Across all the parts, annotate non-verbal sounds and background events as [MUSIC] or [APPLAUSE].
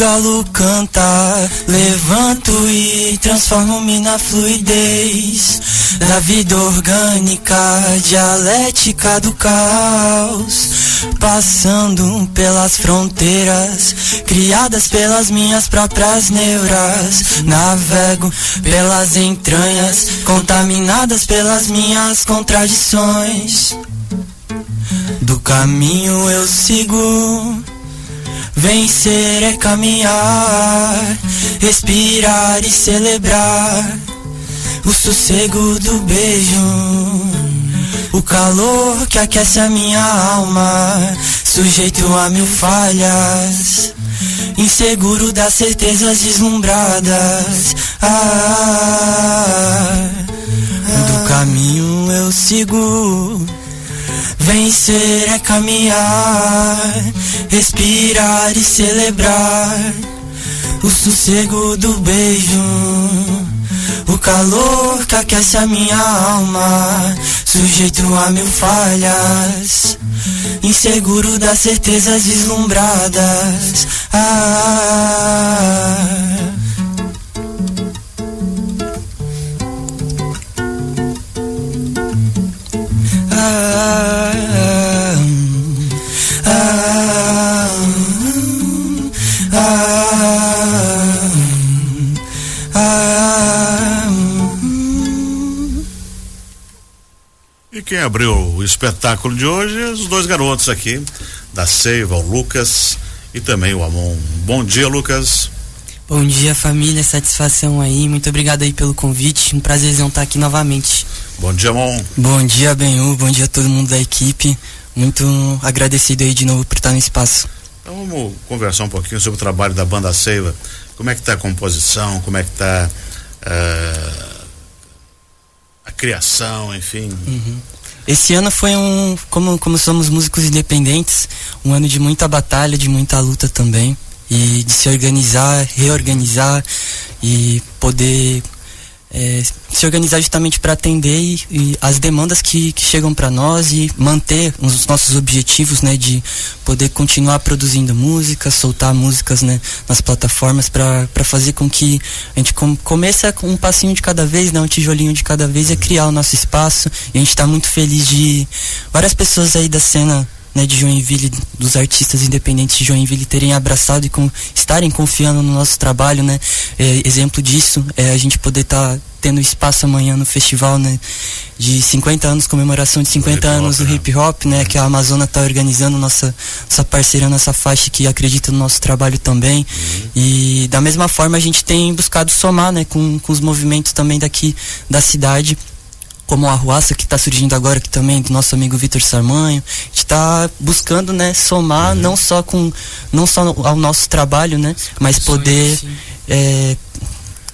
galo canta, levanto e transformo-me na fluidez da vida orgânica, dialética do caos, passando pelas fronteiras criadas pelas minhas próprias neuras. Navego pelas entranhas contaminadas pelas minhas contradições. Do caminho eu sigo. Vencer é caminhar, respirar e celebrar o sossego do beijo, o calor que aquece a minha alma, sujeito a mil falhas, inseguro das certezas deslumbradas. Ah, do caminho eu sigo. Vencer é caminhar, respirar e celebrar o sossego do beijo, o calor que aquece a minha alma, sujeito a mil falhas, inseguro das certezas deslumbradas. Ah, E quem abriu o espetáculo de hoje é os dois garotos aqui, da Seiva, o Lucas e também o Amon. Bom dia, Lucas. Bom dia, família. Satisfação aí. Muito obrigado aí pelo convite. Um prazerzão estar aqui novamente. Bom dia, Amon. Bom dia, Benhu. Bom dia a todo mundo da equipe. Muito agradecido aí de novo por estar no espaço. Então vamos conversar um pouquinho sobre o trabalho da banda Seiva. Como é que está a composição? Como é que está uh, a criação, enfim? Uhum. Esse ano foi um, como, como somos músicos independentes, um ano de muita batalha, de muita luta também. E de se organizar, reorganizar e poder é, se organizar justamente para atender e, e as demandas que, que chegam para nós e manter os nossos objetivos, né, de poder continuar produzindo música, soltar músicas, né, nas plataformas para fazer com que a gente com, comece com um passinho de cada vez, né, um tijolinho de cada vez e criar o nosso espaço. E a gente está muito feliz de várias pessoas aí da cena né, de Joinville, dos artistas independentes de Joinville terem abraçado e com, estarem confiando no nosso trabalho, né? É, exemplo disso é a gente poder estar tá tendo espaço amanhã no festival, né? De 50 anos, comemoração de 50 anos do hip hop, né? Que a Amazônia está organizando, nossa, nossa parceira, nossa faixa que acredita no nosso trabalho também. Uhum. E da mesma forma a gente tem buscado somar, né? Com, com os movimentos também daqui da cidade como a Ruaça que está surgindo agora aqui também do nosso amigo Vitor Sarmanho. Está buscando, né, somar uhum. não só com não só ao nosso trabalho, né, mas poder é,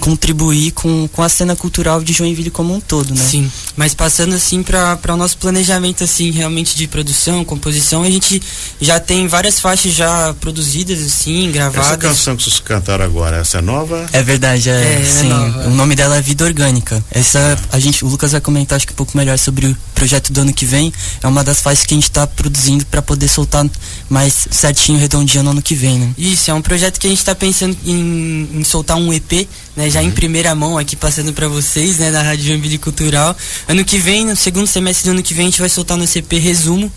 contribuir com, com a cena cultural de Joinville como um todo, né? Sim, mas passando assim para o nosso planejamento assim realmente de produção, composição, a gente já tem várias faixas já produzidas assim, gravadas. Essa canção que vocês cantaram agora, essa é nova? É verdade, é, é, é sim. É o nome dela é Vida Orgânica. Essa a gente, o Lucas vai comentar acho que um pouco melhor sobre o projeto do ano que vem. É uma das faixas que a gente está produzindo para poder soltar mais certinho, redondinho no ano que vem, né? Isso, é um projeto que a gente está pensando em, em soltar um EP, né? já em primeira mão aqui passando para vocês, né, da Rádio Joinville Cultural. Ano que vem, no segundo semestre do ano que vem, a gente vai soltar no CP Resumo,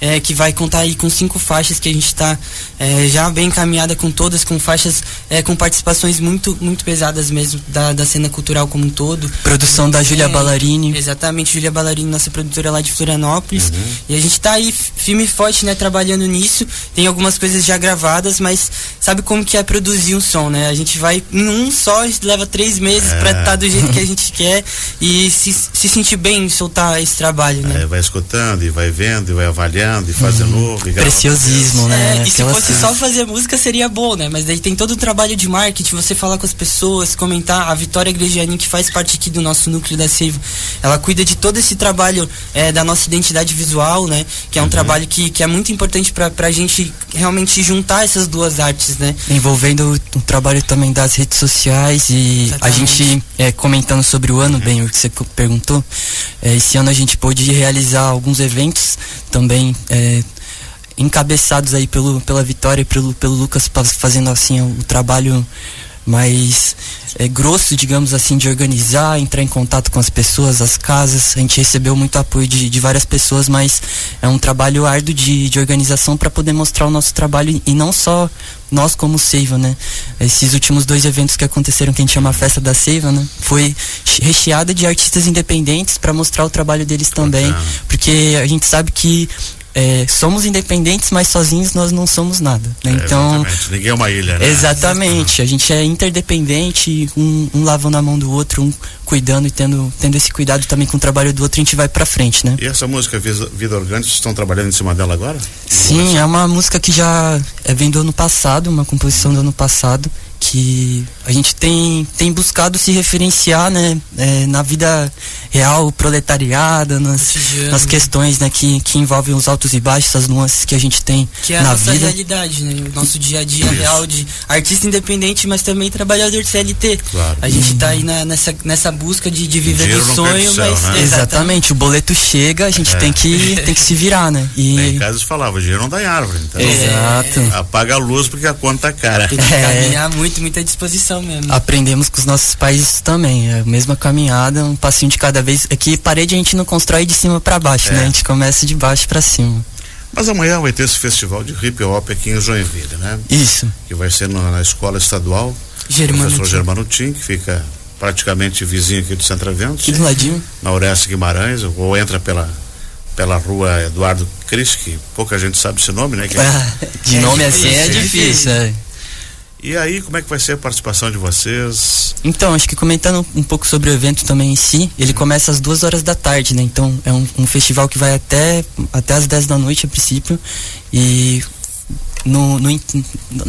é, que vai contar aí com cinco faixas que a gente está é, já bem encaminhada com todas, com faixas é, com participações muito muito pesadas mesmo da, da cena cultural como um todo. Produção da Júlia é, Ballarini. Exatamente, Júlia Ballarini, nossa produtora lá de Florianópolis. Uhum. E a gente está aí firme e forte, né, trabalhando nisso. Tem algumas coisas já gravadas, mas sabe como que é produzir um som, né? A gente vai em um só, leva três meses para estar é. tá do jeito que a gente [LAUGHS] quer e se, se sentir bem em soltar esse trabalho, né? É, vai escutando e vai vendo e vai avaliando e fazer uhum. novo. E Preciosismo, né? É, e se fosse só fazer música seria bom, né? Mas daí tem todo o trabalho de marketing, você falar com as pessoas, comentar. A Vitória Gregiani, que faz parte aqui do nosso núcleo da Seiva, ela cuida de todo esse trabalho é, da nossa identidade visual, né? Que é um uhum. trabalho que, que é muito importante para a gente realmente juntar essas duas artes, né? Envolvendo o, o trabalho também das redes sociais e Exatamente. a gente é, comentando sobre o ano, uhum. bem, o que você perguntou, é, esse ano a gente pôde realizar alguns eventos também é, encabeçados aí pelo, pela Vitória e pelo, pelo Lucas fazendo assim o, trabalho mais é, grosso, digamos assim, de organizar, entrar em contato com as pessoas, as casas. A gente recebeu muito apoio de, de várias pessoas, mas é um trabalho árduo de, de organização para poder mostrar o nosso trabalho e não só nós como Seiva, né? Esses últimos dois eventos que aconteceram, que a gente chama a Festa da Seiva, né? Foi recheada de artistas independentes para mostrar o trabalho deles também, porque a gente sabe que é, somos independentes, mas sozinhos nós não somos nada. Né? É, então, ninguém é uma ilha, né? Exatamente. A gente é interdependente, um, um, lavando a mão do outro, um cuidando e tendo, tendo esse cuidado também com o trabalho do outro, a gente vai pra frente, né? E essa música Vida Orgânica, vocês estão trabalhando em cima dela agora? Sim, é uma música que já é, vem do ano passado, uma composição do ano passado que a gente tem, tem buscado se referenciar né, é, na vida real, proletariada, nas, nas questões né, que, que envolvem os altos e baixos, as nuances que a gente tem que é na a nossa vida. realidade, né? O nosso dia a dia Isso. real de artista independente, mas também trabalhador de CLT. Claro. A gente está aí na, nessa, nessa busca de, de viver do sonho, céu, mas. Né? Exatamente, o boleto chega, a gente é. tem, que, tem que se virar, né? E... Em casa falava, dinheiro não dá em árvore. Então Exato. Apaga a luz porque a conta é cara. Tem que [LAUGHS] é. caminhar muito, muita disposição mesmo. Aprendemos com os nossos pais também, é a mesma caminhada, um passinho de cada vez. Aqui parede a gente não constrói de cima para baixo, é. né? A gente começa de baixo para cima. Mas amanhã vai ter esse festival de hip hop aqui em Joinville, né? Isso. Que vai ser na, na escola estadual. Germano professor Germano Tim, que fica praticamente vizinho aqui do Centro Eventos. Aqui do ladinho. Na Orestes Guimarães, ou entra pela pela rua Eduardo Cris, que pouca gente sabe esse nome, né? Que ah, de é nome assim é difícil, é. E aí, como é que vai ser a participação de vocês? Então, acho que comentando um pouco sobre o evento também em si, ele começa às duas horas da tarde, né? Então, é um, um festival que vai até, até às 10 da noite a princípio. E no, no,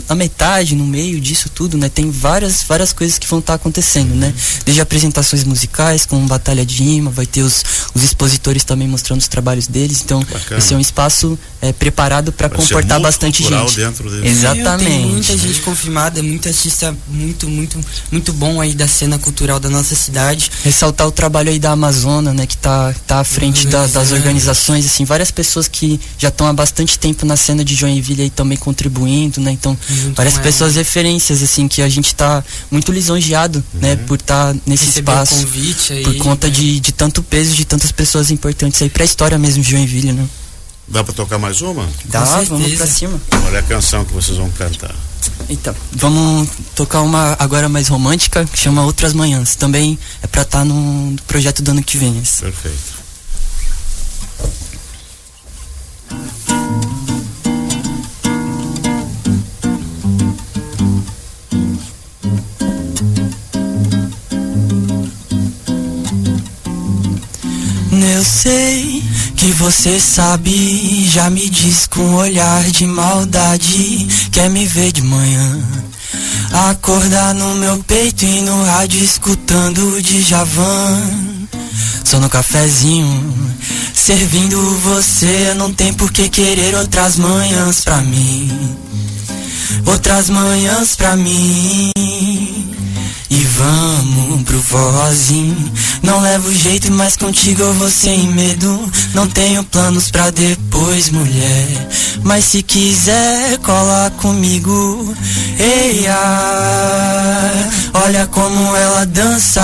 na metade, no meio disso tudo, né, tem várias, várias coisas que vão estar tá acontecendo, né? Desde apresentações musicais, com batalha de rima, vai ter os, os expositores também mostrando os trabalhos deles. Então, Bacana. vai ser um espaço é, preparado para comportar bastante gente. Dentro dele. Exatamente. Tem muita gente confirmada, muita artista muito, muito, muito bom aí da cena cultural da nossa cidade. Ressaltar o trabalho aí da Amazônia, né, que tá, tá à frente da, das organizações, assim, várias pessoas que já estão há bastante tempo na cena de Joinville aí também contribuindo, né? Então, muito várias pessoas referências, assim, que a gente está muito lisonjeado, né? uhum. né? Por estar tá nesse Receber espaço. Aí, por conta né? de, de tanto peso de tantas pessoas importantes aí para a história mesmo de Joinville, né? Dá para tocar mais uma? Dá, vamos pra cima. Olha a canção que vocês vão cantar. Então, vamos tocar uma agora mais romântica, que chama Outras Manhãs. Também é pra estar tá no projeto do ano que vem. Perfeito. Você sabe, já me diz com olhar de maldade, quer me ver de manhã. Acordar no meu peito e no rádio escutando o Djavan. Só no cafezinho, servindo você, não tem por que querer outras manhãs pra mim. Outras manhãs pra mim. Vamos pro vozinho. Não levo jeito, mas contigo eu vou sem medo. Não tenho planos pra depois, mulher. Mas se quiser, cola comigo. Eia, olha como ela dança.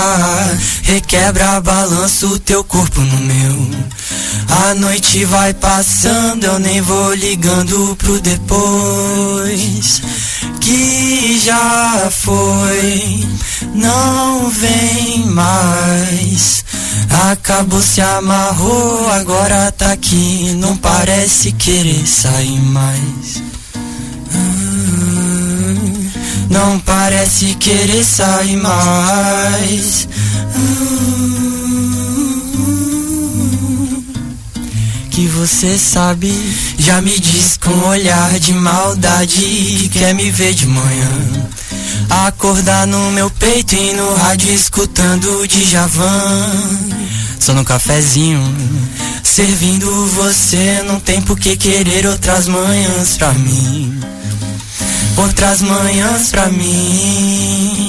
Requebra, balança o teu corpo no meu. A noite vai passando, eu nem vou ligando pro depois. Que já foi não vem mais. Acabou, se amarrou, agora tá aqui, não parece querer sair mais. Ah, não parece querer sair mais. Ah, que você sabe, já me diz com olhar de maldade que quer me ver de manhã. Acordar no meu peito e no rádio escutando o Djavan. Só no cafezinho Servindo você Não tem por que querer outras manhãs pra mim. Outras manhãs pra mim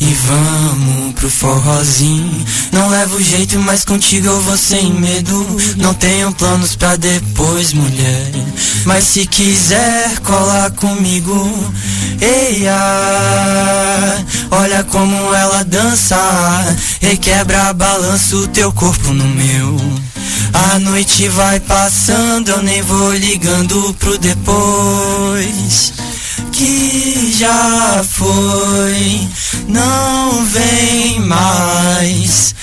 E vamos pro forrozinho. Não levo jeito, mas contigo eu vou sem medo. Não tenho planos pra depois, mulher. Mas se quiser colar comigo, eia, olha como ela dança. Requebra, balança o teu corpo no meu. A noite vai passando, eu nem vou ligando pro depois que já foi, não vem mais.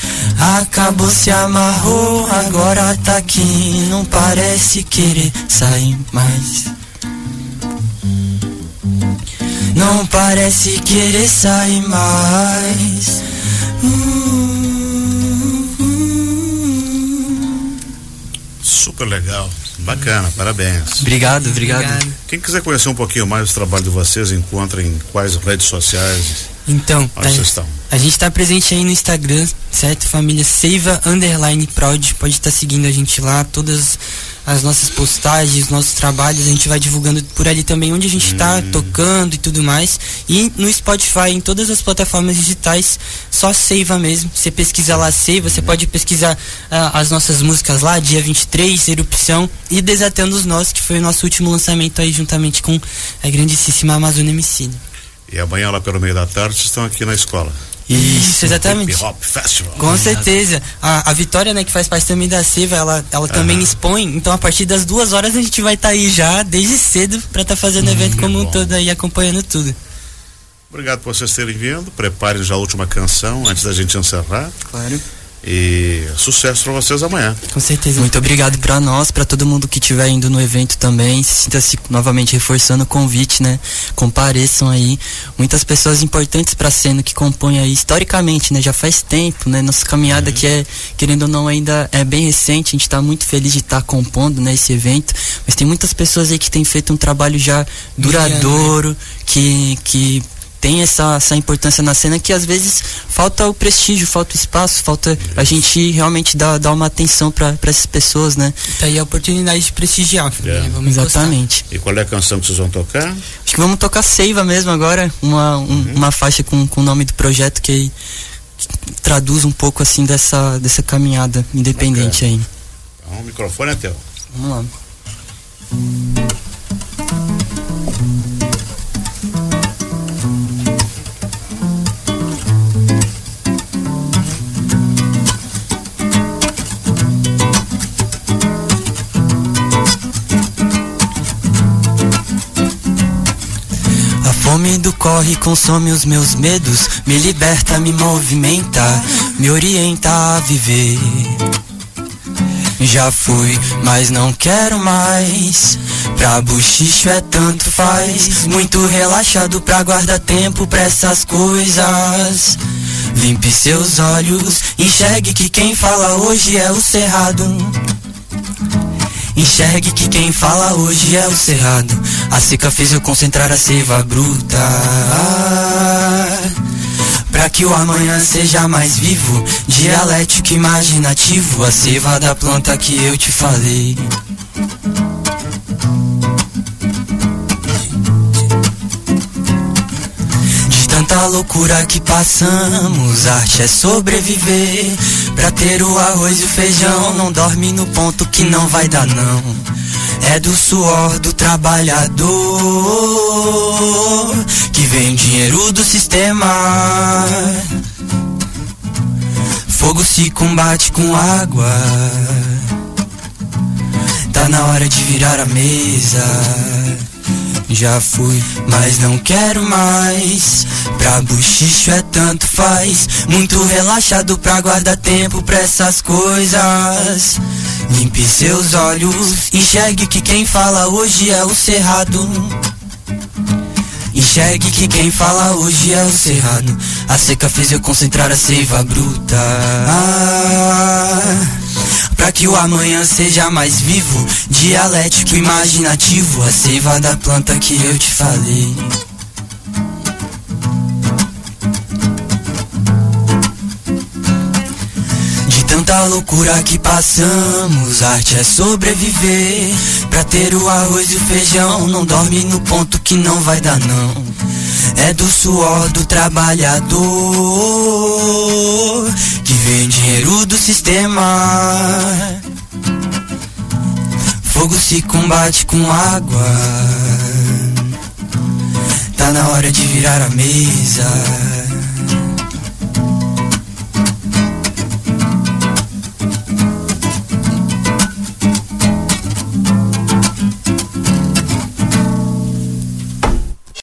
Acabou, se amarrou, agora tá aqui, não parece querer sair mais. Não parece querer sair mais. Super legal. Bacana, parabéns. Obrigado, obrigado, obrigado. Quem quiser conhecer um pouquinho mais do trabalho de vocês, encontra em quais redes sociais? Então, tá, vocês estão? A gente está presente aí no Instagram, certo? Família Seiva Underline Prod. Pode estar tá seguindo a gente lá. Todas as nossas postagens, nossos trabalhos, a gente vai divulgando por ali também onde a gente está hum. tocando e tudo mais. E no Spotify, em todas as plataformas digitais, só Seiva mesmo. Você pesquisa lá Seiva, você pode pesquisar uh, as nossas músicas lá, dia 23, Erupção e Desatando os Nós, que foi o nosso último lançamento aí juntamente com a grandíssima Amazônia Emicida. E amanhã lá pelo meio da tarde estão aqui na escola. Isso, exatamente. Hip Hop Festival. Com certeza. A, a Vitória, né, que faz parte também da Seva, ela, ela também expõe. Então, a partir das duas horas, a gente vai estar tá aí já, desde cedo, para estar tá fazendo o uhum, evento como um todo aí, acompanhando tudo. Obrigado por vocês terem vindo. Preparem já a última canção antes da gente encerrar. Claro. E sucesso para vocês amanhã. Com certeza. Muito obrigado para nós, para todo mundo que estiver indo no evento também. Sinta-se novamente reforçando o convite, né? Compareçam aí. Muitas pessoas importantes para a cena que compõem aí historicamente, né? Já faz tempo, né? Nossa caminhada uhum. que é, querendo ou não, ainda é bem recente. A gente está muito feliz de estar tá compondo, né? Esse evento. Mas tem muitas pessoas aí que têm feito um trabalho já duradouro, que, que tem essa, essa importância na cena que às vezes falta o prestígio, falta o espaço, falta a gente realmente dar, dar uma atenção para essas pessoas, né? Tá aí a oportunidade de prestigiar. Né? Exatamente. E qual é a canção que vocês vão tocar? Acho que vamos tocar Seiva mesmo agora, uma, um, uhum. uma faixa com, com o nome do projeto que, que, traduz um pouco assim dessa, dessa caminhada independente aí. Então, o microfone é teu. Vamos lá. Corre consome os meus medos, me liberta, me movimenta, me orienta a viver. Já fui, mas não quero mais. Pra buchicho é tanto faz. Muito relaxado pra guardar tempo pra essas coisas. Limpe seus olhos, enxergue que quem fala hoje é o cerrado. Enxergue que quem fala hoje é o cerrado. A seca fez eu concentrar a seiva bruta. Pra que o amanhã seja mais vivo, dialético imaginativo, a seiva da planta que eu te falei. tanta loucura que passamos. Arte é sobreviver. Pra ter o arroz e o feijão, não dorme no ponto que não vai dar, não. É do suor do trabalhador que vem dinheiro do sistema. Fogo se combate com água. Tá na hora de virar a mesa. Já fui, mas não quero mais. Pra buchicho é tanto faz. Muito relaxado pra guardar tempo pra essas coisas. Limpe seus olhos, enxergue que quem fala hoje é o cerrado. Enxergue que quem fala hoje é o cerrado. A seca fez eu concentrar a seiva bruta. Ah, pra que o amanhã seja mais vivo, dialético, imaginativo. A seiva da planta que eu te falei. tanta loucura que passamos, arte é sobreviver. Pra ter o arroz e o feijão, não dorme no ponto que não vai dar não. É do suor do trabalhador que vem dinheiro do sistema. Fogo se combate com água. Tá na hora de virar a mesa.